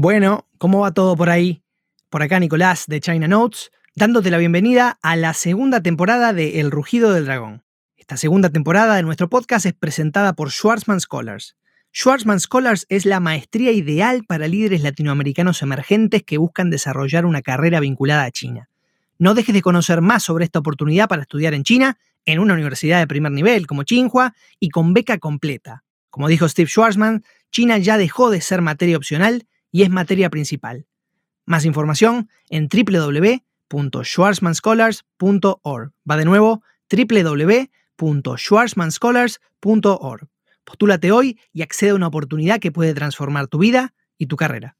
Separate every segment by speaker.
Speaker 1: Bueno, ¿cómo va todo por ahí? Por acá Nicolás de China Notes, dándote la bienvenida a la segunda temporada de El Rugido del Dragón. Esta segunda temporada de nuestro podcast es presentada por Schwarzman Scholars. Schwarzman Scholars es la maestría ideal para líderes latinoamericanos emergentes que buscan desarrollar una carrera vinculada a China. No dejes de conocer más sobre esta oportunidad para estudiar en China, en una universidad de primer nivel como Tsinghua y con beca completa. Como dijo Steve Schwarzman, China ya dejó de ser materia opcional y es materia principal. Más información en www.schwarzmanscholars.org. Va de nuevo, www.schwarzmanscholars.org. Postúlate hoy y accede a una oportunidad que puede transformar tu vida y tu carrera.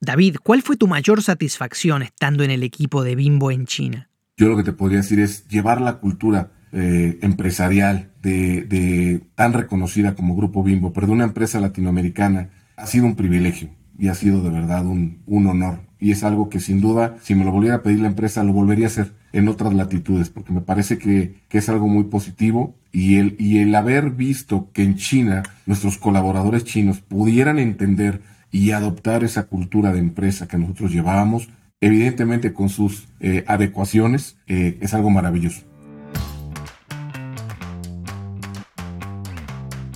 Speaker 1: David, ¿cuál fue tu mayor satisfacción estando en el equipo de Bimbo en China?
Speaker 2: Yo lo que te podría decir es llevar la cultura eh, empresarial de, tan reconocida como Grupo Bimbo, pero de una empresa latinoamericana, ha sido un privilegio y ha sido de verdad un, honor. Y es algo que sin duda, si me lo volviera a pedir la empresa, lo volvería a hacer en otras latitudes, porque me parece que, que es algo muy positivo y el, y el haber visto que en China nuestros colaboradores chinos pudieran entender y adoptar esa cultura de empresa que nosotros llevábamos, evidentemente con sus eh, adecuaciones, eh, es algo maravilloso.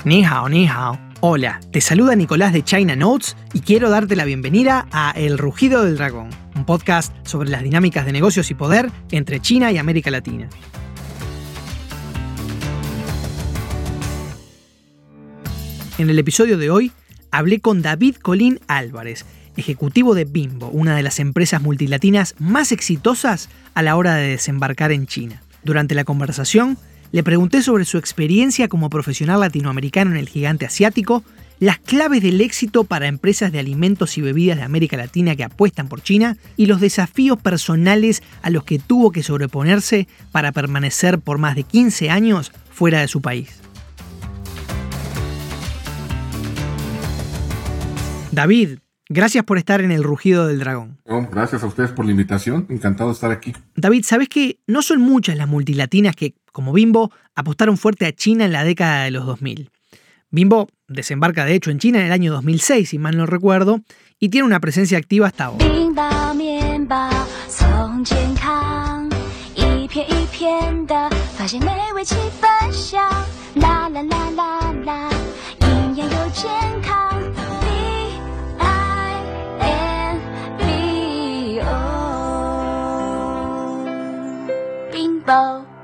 Speaker 1: Ni hao, ni hao. Hola, te saluda Nicolás de China Notes y quiero darte la bienvenida a El Rugido del Dragón, un podcast sobre las dinámicas de negocios y poder entre China y América Latina. En el episodio de hoy hablé con David Colín Álvarez, ejecutivo de Bimbo, una de las empresas multilatinas más exitosas a la hora de desembarcar en China. Durante la conversación, le pregunté sobre su experiencia como profesional latinoamericano en el gigante asiático, las claves del éxito para empresas de alimentos y bebidas de América Latina que apuestan por China y los desafíos personales a los que tuvo que sobreponerse para permanecer por más de 15 años fuera de su país. David, Gracias por estar en el rugido del dragón.
Speaker 2: gracias a ustedes por la invitación. Encantado de estar aquí.
Speaker 1: David, ¿sabes que no son muchas las multilatinas que, como Bimbo, apostaron fuerte a China en la década de los 2000? Bimbo desembarca de hecho en China en el año 2006, si mal no recuerdo, y tiene una presencia activa hasta ahora.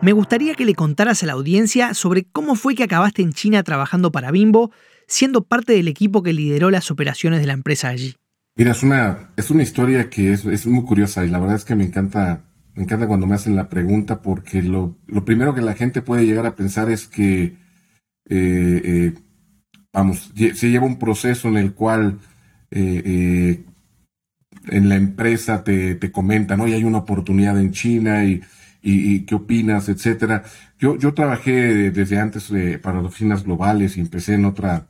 Speaker 1: Me gustaría que le contaras a la audiencia sobre cómo fue que acabaste en China trabajando para Bimbo, siendo parte del equipo que lideró las operaciones de la empresa allí.
Speaker 2: Mira, es una, es una historia que es, muy curiosa y la verdad es que me encanta, me encanta cuando me hacen la pregunta porque lo, primero que la gente puede llegar a pensar es que, eh, eh, vamos, se lleva un proceso en el cual eh, en la empresa te, te comentan, oye, hay una oportunidad en China y y, qué opinas, etcétera. Yo, yo trabajé desde antes eh, para oficinas globales y empecé en otra,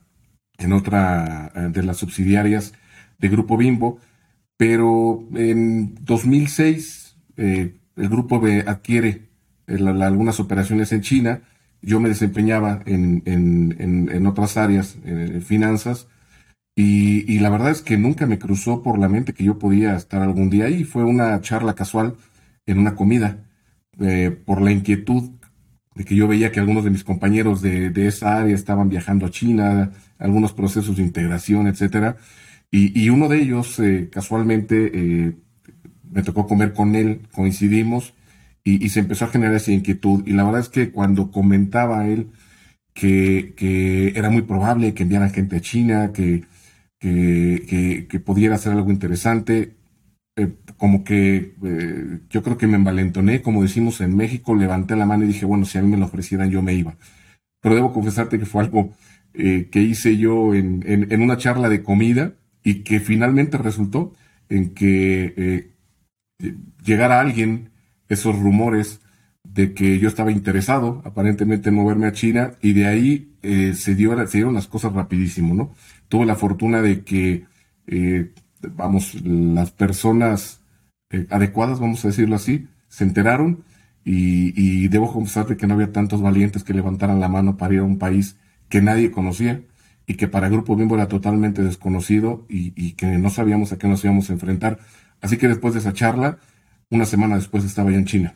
Speaker 2: en otra eh, de las subsidiarias de Grupo Bimbo, pero en 2006 eh, el grupo adquiere algunas operaciones en China. Yo me desempeñaba en, otras áreas, en finanzas, y, y, la verdad es que nunca me cruzó por la mente que yo podía estar algún día ahí. Fue una charla casual en una comida eh, por la inquietud de que yo veía que algunos de mis compañeros de, esa área estaban viajando a China, algunos procesos de integración, etcétera. Y, uno de ellos, eh, casualmente, eh, me tocó comer con él, coincidimos, y, se empezó a generar esa inquietud. Y la verdad es que cuando comentaba él que, que era muy probable que enviaran gente a China, que, que, que pudiera hacer algo interesante, como que eh, yo creo que me envalentoné, como decimos en México, levanté la mano y dije, bueno, si a mí me lo ofrecieran, yo me iba. Pero debo confesarte que fue algo eh, que hice yo en, en, una charla de comida y que finalmente resultó en que llegara alguien, esos rumores de que yo estaba interesado aparentemente en moverme a China y de ahí se, dio, se dieron las cosas rapidísimo, ¿no? Tuve la fortuna de que vamos, las personas eh, adecuadas, vamos a decirlo así, se enteraron y, debo confesarte que no había tantos valientes que levantaran la mano para ir a un país que nadie conocía y que para el Grupo Bimbo era totalmente desconocido y, que no sabíamos a qué nos íbamos a enfrentar. Así que después de esa charla, una semana después estaba ya en China.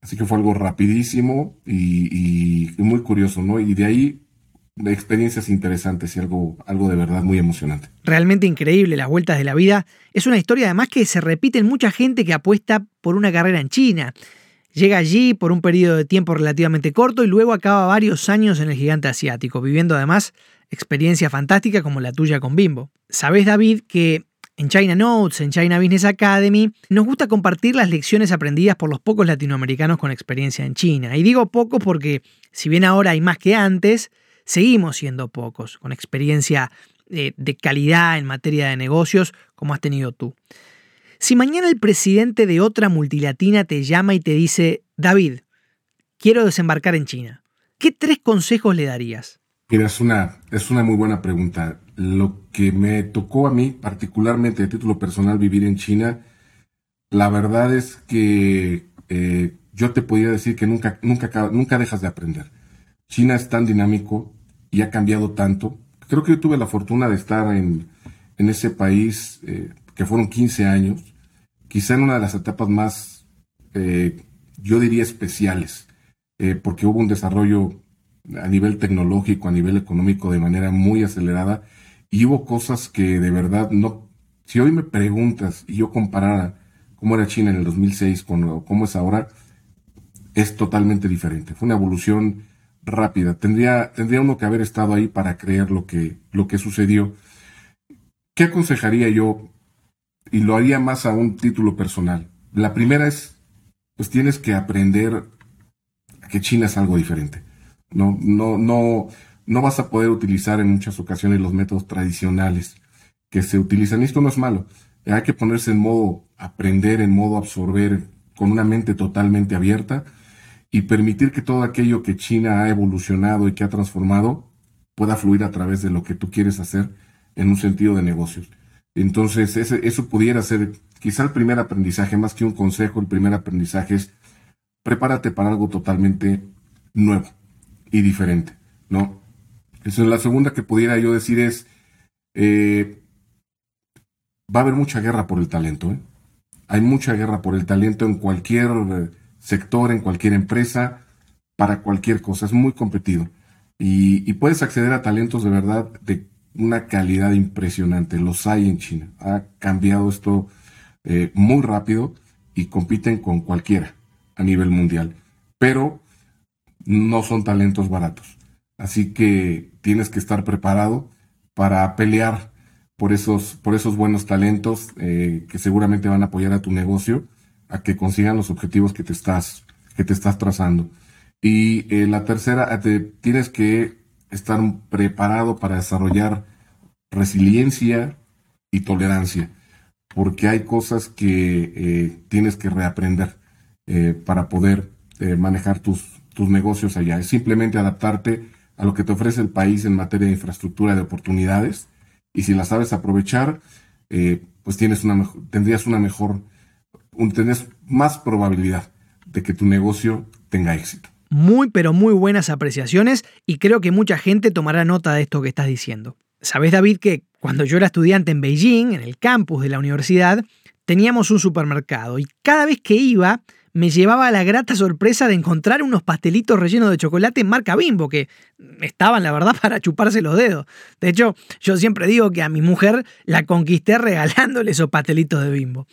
Speaker 2: Así que fue algo rapidísimo y, y muy curioso, ¿no? Y de ahí de experiencias interesantes y algo, algo de verdad muy emocionante.
Speaker 1: Realmente increíble, las vueltas de la vida. Es una historia además que se repite en mucha gente que apuesta por una carrera en China. Llega allí por un periodo de tiempo relativamente corto y luego acaba varios años en el gigante asiático, viviendo además experiencias fantásticas como la tuya con Bimbo. Sabes, David, que en China Notes, en China Business Academy, nos gusta compartir las lecciones aprendidas por los pocos latinoamericanos con experiencia en China. Y digo pocos porque, si bien ahora hay más que antes, seguimos siendo pocos, con experiencia eh, de calidad en materia de negocios como has tenido tú. Si mañana el presidente de otra multilatina te llama y te dice, David, quiero desembarcar en China, ¿qué tres consejos le darías?
Speaker 2: Mira, es una, es una muy buena pregunta. Lo que me tocó a mí, particularmente de título personal, vivir en China, la verdad es que eh, yo te podría decir que nunca, nunca, nunca dejas de aprender. China es tan dinámico, y ha cambiado tanto. Creo que yo tuve la fortuna de estar en, ese país, eh, que fueron 15 años, quizá en una de las etapas más, eh, yo diría, especiales, eh, porque hubo un desarrollo a nivel tecnológico, a nivel económico de manera muy acelerada, y hubo cosas que de verdad no... Si hoy me preguntas y yo comparara cómo era China en el 2006 con cómo es ahora, es totalmente diferente. Fue una evolución rápida. Tendría, tendría uno que haber estado ahí para creer lo que, lo que sucedió. ¿Qué aconsejaría yo? Y lo haría más a un título personal. La primera es, pues tienes que aprender que China es algo diferente. No, no, no, no vas a poder utilizar en muchas ocasiones los métodos tradicionales que se utilizan. Esto no es malo. Hay que ponerse en modo aprender, en modo absorber, con una mente totalmente abierta y permitir que todo aquello que China ha evolucionado y que ha transformado pueda fluir a través de lo que tú quieres hacer en un sentido de negocios. Entonces, eso pudiera ser quizá el primer aprendizaje, más que un consejo, el primer aprendizaje es prepárate para algo totalmente nuevo y diferente, ¿no? Eso la segunda que pudiera yo decir es, eh, va a haber mucha guerra por el talento, ¿eh? Hay mucha guerra por el talento en cualquier sector, en cualquier empresa, para cualquier cosa. Es muy competido. Y, puedes acceder a talentos de verdad de una calidad impresionante. Los hay en China. Ha cambiado esto eh, muy rápido y compiten con cualquiera a nivel mundial. Pero no son talentos baratos. Así que tienes que estar preparado para pelear por esos, por esos buenos talentos eh, que seguramente van a apoyar a tu negocio a que consigan los objetivos que te estás, que te estás trazando. Y eh, la tercera, te, tienes que estar preparado para desarrollar resiliencia y tolerancia, porque hay cosas que eh, tienes que reaprender eh, para poder manejar tus, tus negocios allá. Es simplemente adaptarte a lo que te ofrece el país en materia de infraestructura de oportunidades y si las sabes aprovechar, pues tienes una, tendrías una mejor tenés más probabilidad de que tu negocio tenga éxito.
Speaker 1: Muy, pero muy buenas apreciaciones y creo que mucha gente tomará nota de esto que estás diciendo. Sabes, David, que cuando yo era estudiante en Beijing, en el campus de la universidad, teníamos un supermercado y cada vez que iba me llevaba la grata sorpresa de encontrar unos pastelitos rellenos de chocolate marca Bimbo, que estaban, la verdad, para chuparse los dedos. De hecho, yo siempre digo que a mi mujer la conquisté regalándole esos pastelitos de Bimbo.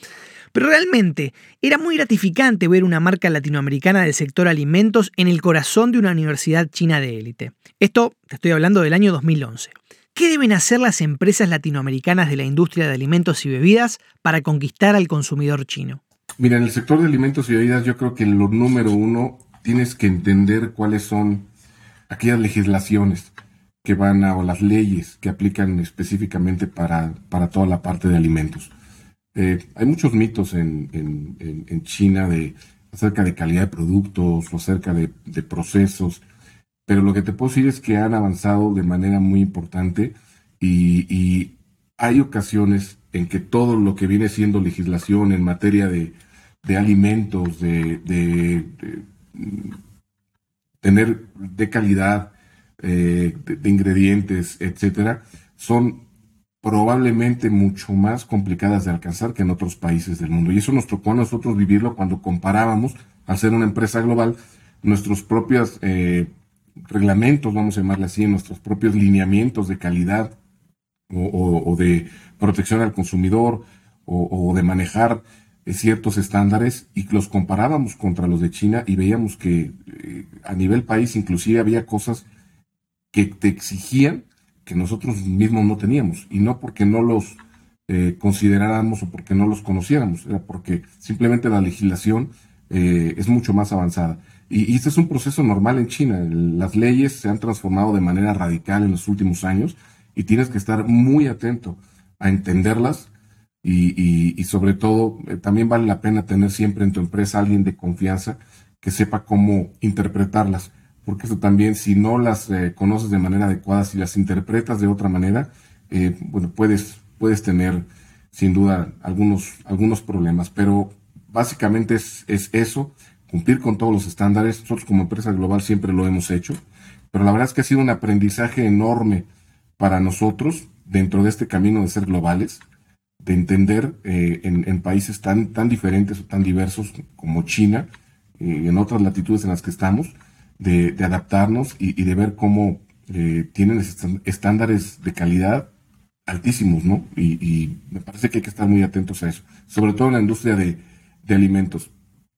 Speaker 1: Pero realmente era muy gratificante ver una marca latinoamericana del sector alimentos en el corazón de una universidad china de élite. Esto te estoy hablando del año 2011. ¿Qué deben hacer las empresas latinoamericanas de la industria de alimentos y bebidas para conquistar al consumidor chino?
Speaker 2: Mira, en el sector de alimentos y bebidas yo creo que lo número uno tienes que entender cuáles son aquellas legislaciones que van a, o las leyes que aplican específicamente para, para toda la parte de alimentos. Eh, hay muchos mitos en, China acerca de calidad de productos o acerca de, procesos, pero lo que te puedo decir es que han avanzado de manera muy importante y, hay ocasiones en que todo lo que viene siendo legislación en materia de, alimentos, de, tener de calidad, de, de, ingredientes, etcétera, son probablemente mucho más complicadas de alcanzar que en otros países del mundo. Y eso nos tocó a nosotros vivirlo cuando comparábamos, al ser una empresa global, nuestros propios eh, reglamentos, vamos a llamarle así, nuestros propios lineamientos de calidad o, de protección al consumidor o, de manejar eh, ciertos estándares y los comparábamos contra los de China y veíamos que eh, a nivel país inclusive había cosas que te exigían que nosotros mismos no teníamos, y no porque no los eh, consideráramos o porque no los conociéramos, era porque simplemente la legislación eh, es mucho más avanzada. Y, este es un proceso normal en China. Las leyes se han transformado de manera radical en los últimos años y tienes que estar muy atento a entenderlas y, sobre todo eh, también vale la pena tener siempre en tu empresa alguien de confianza que sepa cómo interpretarlas porque eso también, si no las eh, conoces de manera adecuada, si las interpretas de otra manera, eh, bueno, puedes, puedes tener sin duda algunos, algunos problemas, pero básicamente es, es eso, cumplir con todos los estándares. Nosotros como empresa global siempre lo hemos hecho, pero la verdad es que ha sido un aprendizaje enorme para nosotros dentro de este camino de ser globales, de entender eh, en, países tan, tan diferentes o tan diversos como China en otras latitudes en las que estamos, de, adaptarnos y, de ver cómo eh, tienen estándares de calidad altísimos, ¿no? Y, me parece que hay que estar muy atentos a eso, sobre todo en la industria de, alimentos.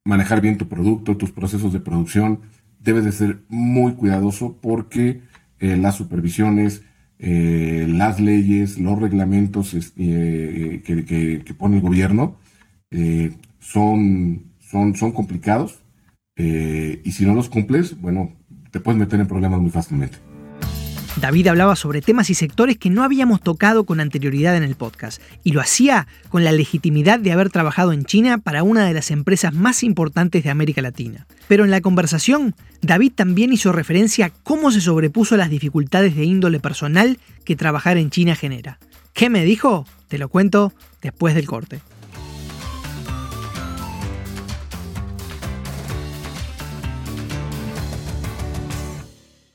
Speaker 2: Manejar bien tu producto, tus procesos de producción, debes de ser muy cuidadoso porque eh, las supervisiones, eh, las leyes, los reglamentos que, que, pone el gobierno son, son, son complicados eh, y si no los cumples, bueno, te puedes meter en problemas muy fácilmente.
Speaker 1: David hablaba sobre temas y sectores que no habíamos tocado con anterioridad en el podcast, y lo hacía con la legitimidad de haber trabajado en China para una de las empresas más importantes de América Latina. Pero en la conversación, David también hizo referencia a cómo se sobrepuso las dificultades de índole personal que trabajar en China genera. ¿Qué me dijo? Te lo cuento después del corte.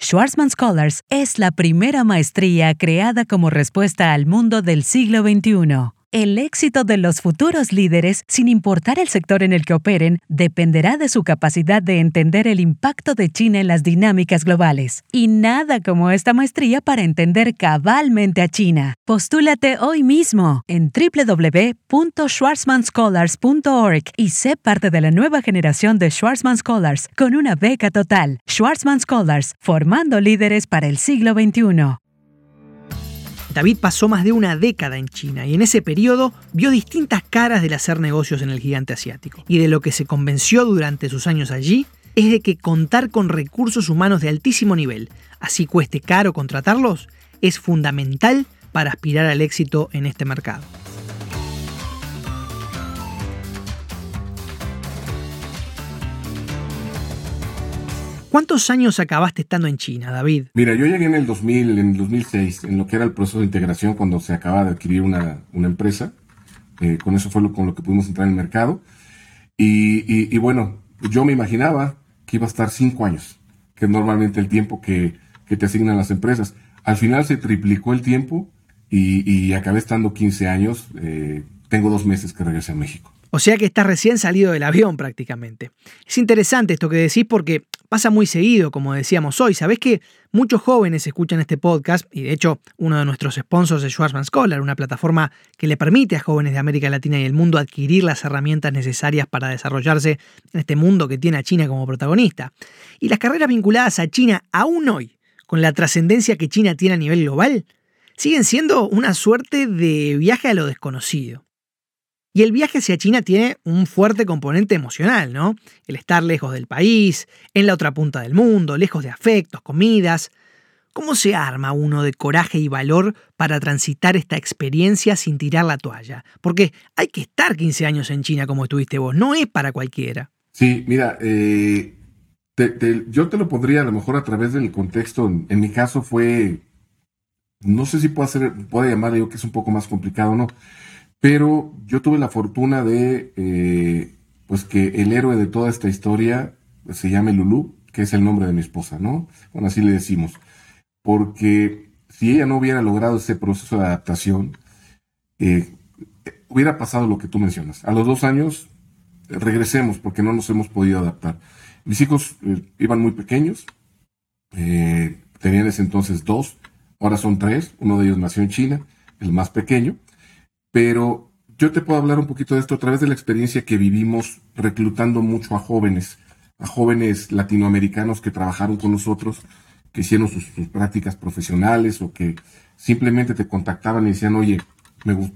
Speaker 3: Schwarzman Scholars es la primera maestría creada como respuesta al mundo del siglo XXI. El éxito de los futuros líderes, sin importar el sector en el que operen, dependerá de su capacidad de entender el impacto de China en las dinámicas globales. Y nada como esta maestría para entender cabalmente a China. Postúlate hoy mismo en www.schwarzmanscholars.org y sé parte de la nueva generación de Schwarzman Scholars con una beca total. Schwarzman Scholars, formando líderes para el siglo XXI.
Speaker 1: David pasó más de una década en China y en ese periodo vio distintas caras del hacer negocios en el gigante asiático. Y de lo que se convenció durante sus años allí es de que contar con recursos humanos de altísimo nivel, así cueste caro contratarlos, es fundamental para aspirar al éxito en este mercado. ¿Cuántos años acabaste estando en China, David?
Speaker 2: Mira, yo llegué en el 2000, en el 2006, en lo que era el proceso de integración cuando se acaba de adquirir una, empresa. Eh, con eso fue lo, con lo que pudimos entrar en el mercado. Y, bueno, yo me imaginaba que iba a estar cinco años, que es normalmente el tiempo que, te asignan las empresas. Al final se triplicó el tiempo y, acabé estando 15 años. Eh, tengo dos meses que regresé a México.
Speaker 1: O sea que estás recién salido del avión prácticamente. Es interesante esto que decís porque pasa muy seguido, como decíamos hoy. Sabés que muchos jóvenes escuchan este podcast y de hecho uno de nuestros sponsors es Schwarzman Scholar, una plataforma que le permite a jóvenes de América Latina y el mundo adquirir las herramientas necesarias para desarrollarse en este mundo que tiene a China como protagonista. Y las carreras vinculadas a China aún hoy, con la trascendencia que China tiene a nivel global, siguen siendo una suerte de viaje a lo desconocido. Y el viaje hacia China tiene un fuerte componente emocional, ¿no? El estar lejos del país, en la otra punta del mundo, lejos de afectos, comidas. ¿Cómo se arma uno de coraje y valor para transitar esta experiencia sin tirar la toalla? Porque hay que estar 15 años en China como estuviste vos, no es para cualquiera.
Speaker 2: Sí, mira, eh, yo te lo pondría a lo mejor a través del contexto. En, mi caso fue, no sé si puedo, hacer, puedo llamarle yo que es un poco más complicado, ¿no? Pero yo tuve la fortuna de, eh, pues que el héroe de toda esta historia se llame Lulu, que es el nombre de mi esposa, ¿no? Bueno, así le decimos. porque si ella no hubiera logrado ese proceso de adaptación, eh, hubiera pasado lo que tú mencionas. A los dos años regresemos porque no nos hemos podido adaptar. Mis hijos eh, iban muy pequeños, tenían ese entonces dos, ahora son tres, uno de ellos nació en China, el más pequeño, pero yo te puedo hablar un poquito de esto a través de la experiencia que vivimos reclutando mucho a jóvenes, a jóvenes latinoamericanos que trabajaron con nosotros, que hicieron sus, prácticas profesionales o que simplemente te contactaban y decían, oye, me,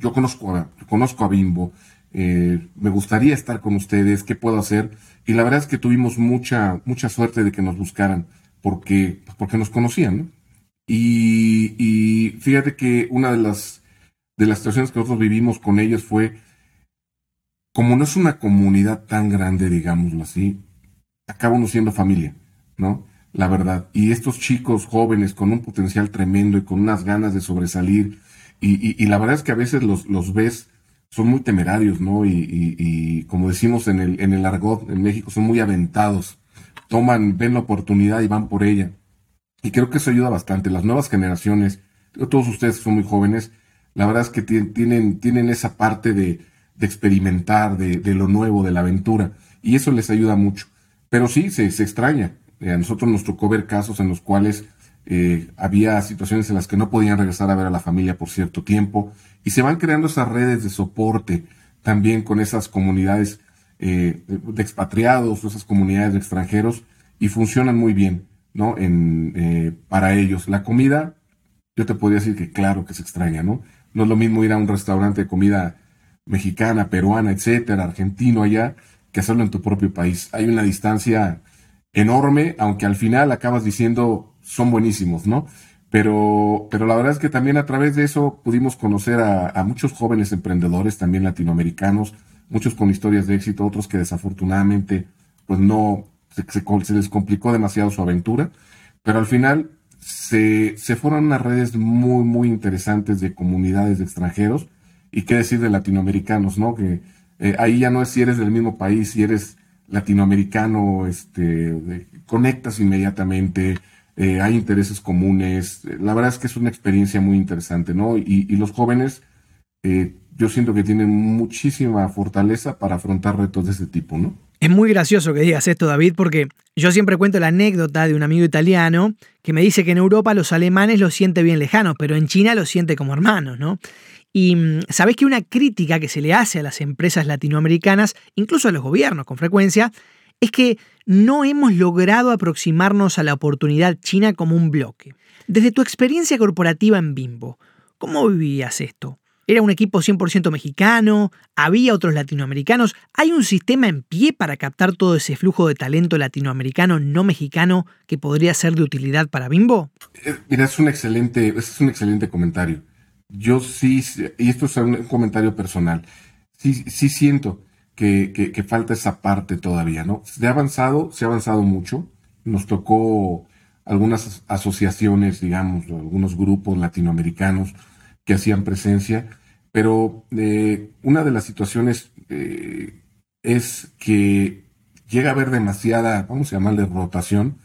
Speaker 2: yo conozco a, conozco a Bimbo, eh, me gustaría estar con ustedes, ¿qué puedo hacer? Y la verdad es que tuvimos mucha, mucha suerte de que nos buscaran porque, porque nos conocían, ¿no? Y, y fíjate que una de las, de las situaciones que nosotros vivimos con ellos fue, como no es una comunidad tan grande, digámoslo así, acabamos siendo familia, ¿no? La verdad. Y estos chicos jóvenes con un potencial tremendo y con unas ganas de sobresalir, y, y, la verdad es que a veces los, los ves son muy temerarios, ¿no? Y, como decimos en el, en el argot en México, son muy aventados. Toman, ven la oportunidad y van por ella. Y creo que eso ayuda bastante. Las nuevas generaciones, todos ustedes son muy jóvenes, la verdad es que tienen, tienen esa parte de, de experimentar, de, de, lo nuevo, de la aventura. Y eso les ayuda mucho. Pero sí, se, extraña. Eh, a nosotros nos tocó ver casos en los cuales eh, había situaciones en las que no podían regresar a ver a la familia por cierto tiempo y se van creando esas redes de soporte también con esas comunidades eh, de expatriados esas comunidades de extranjeros y funcionan muy bien, ¿no? En, eh, para ellos. La comida, yo te podría decir que claro que se extraña, ¿no? No es lo mismo ir a un restaurante de comida mexicana, peruana, etcétera, argentino allá, que hacerlo en tu propio país. Hay una distancia enorme, aunque al final acabas diciendo, son buenísimos, ¿no? Pero, pero la verdad es que también a través de eso pudimos conocer a, muchos jóvenes emprendedores, también latinoamericanos, muchos con historias de éxito, otros que desafortunadamente, pues no, se, les complicó demasiado su aventura, pero al final se, se fueron unas redes muy, muy interesantes de comunidades de extranjeros y qué decir de latinoamericanos, ¿no? Que eh, ahí ya no es si eres del mismo país, si eres latinoamericano, este, conectas inmediatamente, eh, hay intereses comunes. La verdad es que es una experiencia muy interesante, ¿no? Y, los jóvenes, eh, yo siento que tienen muchísima fortaleza para afrontar retos de ese tipo, ¿no?
Speaker 1: Es muy gracioso que digas esto, David, porque yo siempre cuento la anécdota de un amigo italiano que me dice que en Europa los alemanes los siente bien lejanos, pero en China los siente como hermanos, ¿no? Y mm, sabés que una crítica que se le hace a las empresas latinoamericanas, incluso a los gobiernos con frecuencia, es que no hemos logrado aproximarnos a la oportunidad china como un bloque. Desde tu experiencia corporativa en Bimbo, ¿cómo vivías esto? ¿Era un equipo 100% mexicano? ¿Había otros latinoamericanos? ¿Hay un sistema en pie para captar todo ese flujo de talento latinoamericano no mexicano que podría ser de utilidad para Bimbo?
Speaker 2: Eh, mira, es un excelente, es un excelente comentario. Yo sí, y esto es un comentario personal, sí, sí siento que, falta esa parte todavía, ¿no? Se ha avanzado, se ha avanzado mucho. Nos tocó algunas asociaciones, digamos, algunos grupos latinoamericanos que hacían presencia, pero eh, una de las situaciones eh, es que llega a haber demasiada, vamos a llamarle rotación,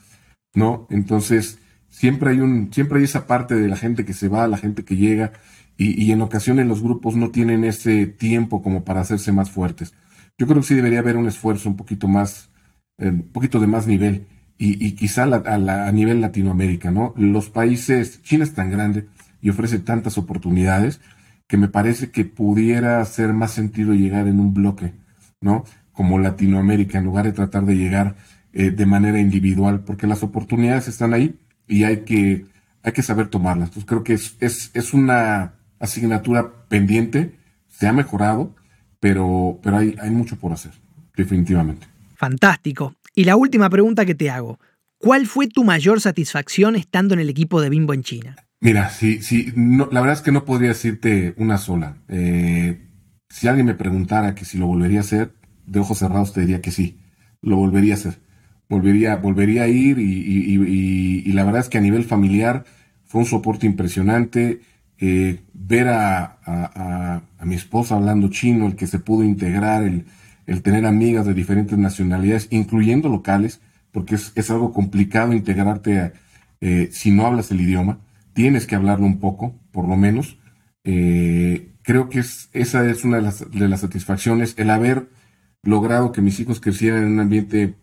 Speaker 2: ¿no? Entonces, siempre hay un, siempre hay esa parte de la gente que se va, la gente que llega, y, y en ocasiones los grupos no tienen ese tiempo como para hacerse más fuertes. Yo creo que sí debería haber un esfuerzo un poquito más, eh, un poquito de más nivel y, quizá a, nivel Latinoamérica, ¿no? Los países, China es tan grande y ofrece tantas oportunidades que me parece que pudiera hacer más sentido llegar en un bloque, ¿no? Como Latinoamérica, en lugar de tratar de llegar eh, de manera individual, porque las oportunidades están ahí y hay que, hay que saber tomarlas. Entonces creo que es, es, es una asignatura pendiente, se ha mejorado, pero, pero hay, hay mucho por hacer, definitivamente.
Speaker 1: Fantástico. Y la última pregunta que te hago. ¿Cuál fue tu mayor satisfacción estando en el equipo de Bimbo en China?
Speaker 2: Mira, sí, sí, no, la verdad es que no podría decirte una sola. Eh, si alguien me preguntara que si lo volvería a hacer, de ojos cerrados te diría que sí, lo volvería a hacer. Volvería, volvería a ir y la verdad es que a nivel familiar fue un soporte impresionante. Eh, ver a, a, mi esposa hablando chino, el que se pudo integrar, el, el tener amigas de diferentes nacionalidades, incluyendo locales, porque es, es algo complicado integrarte eh, si no hablas el idioma, tienes que hablarlo un poco, por lo menos. Eh, creo que es, esa es una de las, de las satisfacciones, el haber logrado que mis hijos crecieran en un ambiente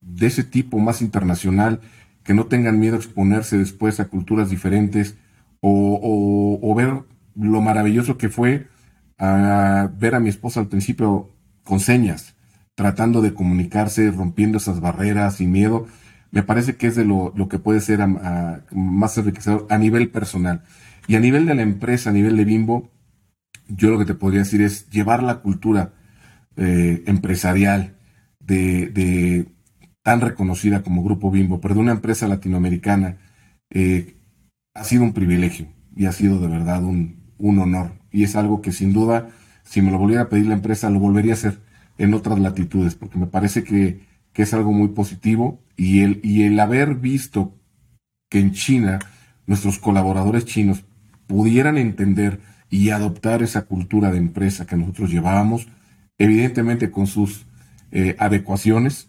Speaker 2: de ese tipo más internacional, que no tengan miedo a exponerse después a culturas diferentes o, o, ver lo maravilloso que fue a ver a mi esposa al principio con señas, tratando de comunicarse, rompiendo esas barreras sin miedo, me parece que es de lo, lo que puede ser más enriquecedor a nivel personal. Y a nivel de la empresa, a nivel de Bimbo, yo lo que te podría decir es llevar la cultura eh, empresarial de, tan reconocida como Grupo Bimbo, pero de una empresa latinoamericana, eh, ha sido un privilegio y ha sido de verdad un, un honor. Y es algo que sin duda, si me lo volviera a pedir la empresa, lo volvería a hacer en otras latitudes, porque me parece que, que es algo muy positivo y el, y el haber visto que en China nuestros colaboradores chinos pudieran entender y adoptar esa cultura de empresa que nosotros llevábamos, evidentemente con sus eh, adecuaciones,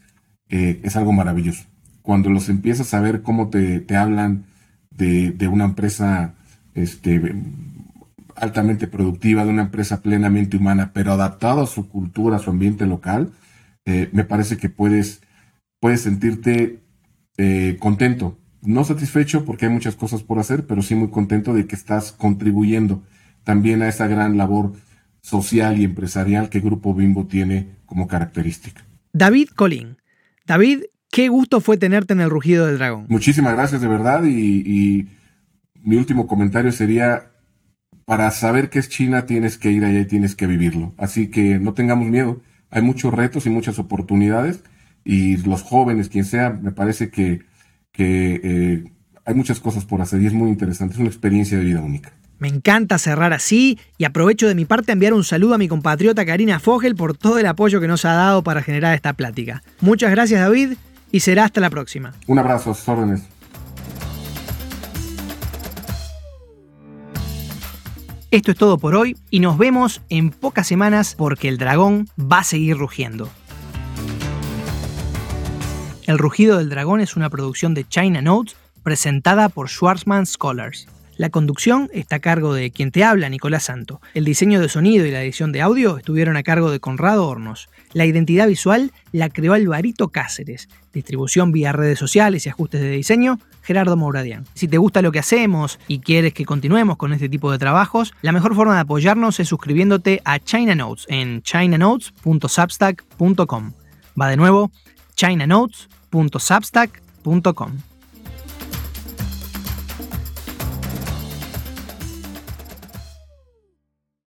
Speaker 2: eh, es algo maravilloso. Cuando los empiezas a ver cómo te, te hablan de, de, una empresa este, altamente productiva, de una empresa plenamente humana, pero adaptado a su cultura, a su ambiente local, eh, me parece que puedes, puedes sentirte eh, contento. No satisfecho porque hay muchas cosas por hacer, pero sí muy contento de que estás contribuyendo también a esa gran labor social y empresarial que Grupo Bimbo tiene como característica.
Speaker 1: David Colín. David, qué gusto fue tenerte en el Rugido del Dragón.
Speaker 2: Muchísimas gracias de verdad y, y mi último comentario sería para saber qué es China tienes que ir allá y tienes que vivirlo. Así que no tengamos miedo. Hay muchos retos y muchas oportunidades y los jóvenes, quien sea, me parece que, eh, hay muchas cosas por hacer y es muy interesante. Es una experiencia de vida única.
Speaker 1: Me encanta cerrar así y aprovecho de mi parte a enviar un saludo a mi compatriota Karina Fogel por todo el apoyo que nos ha dado para generar esta plática. Muchas gracias David y será hasta la próxima.
Speaker 2: Un abrazo, órdenes.
Speaker 1: Esto es todo por hoy y nos vemos en pocas semanas porque el dragón va a seguir rugiendo. El rugido del dragón es una producción de China Notes presentada por Schwarzman Scholars. La conducción está a cargo de quien te habla, Nicolás Santo. El diseño de sonido y la edición de audio estuvieron a cargo de Conrado Hornos. La identidad visual la creó Alvarito Cáceres. Distribución vía redes sociales y ajustes de diseño, Gerardo Mouradian. Si te gusta lo que hacemos y quieres que continuemos con este tipo de trabajos, la mejor forma de apoyarnos es suscribiéndote a China Notes en chinanotes.substack.com. Va de nuevo, chinanotes.substack.com.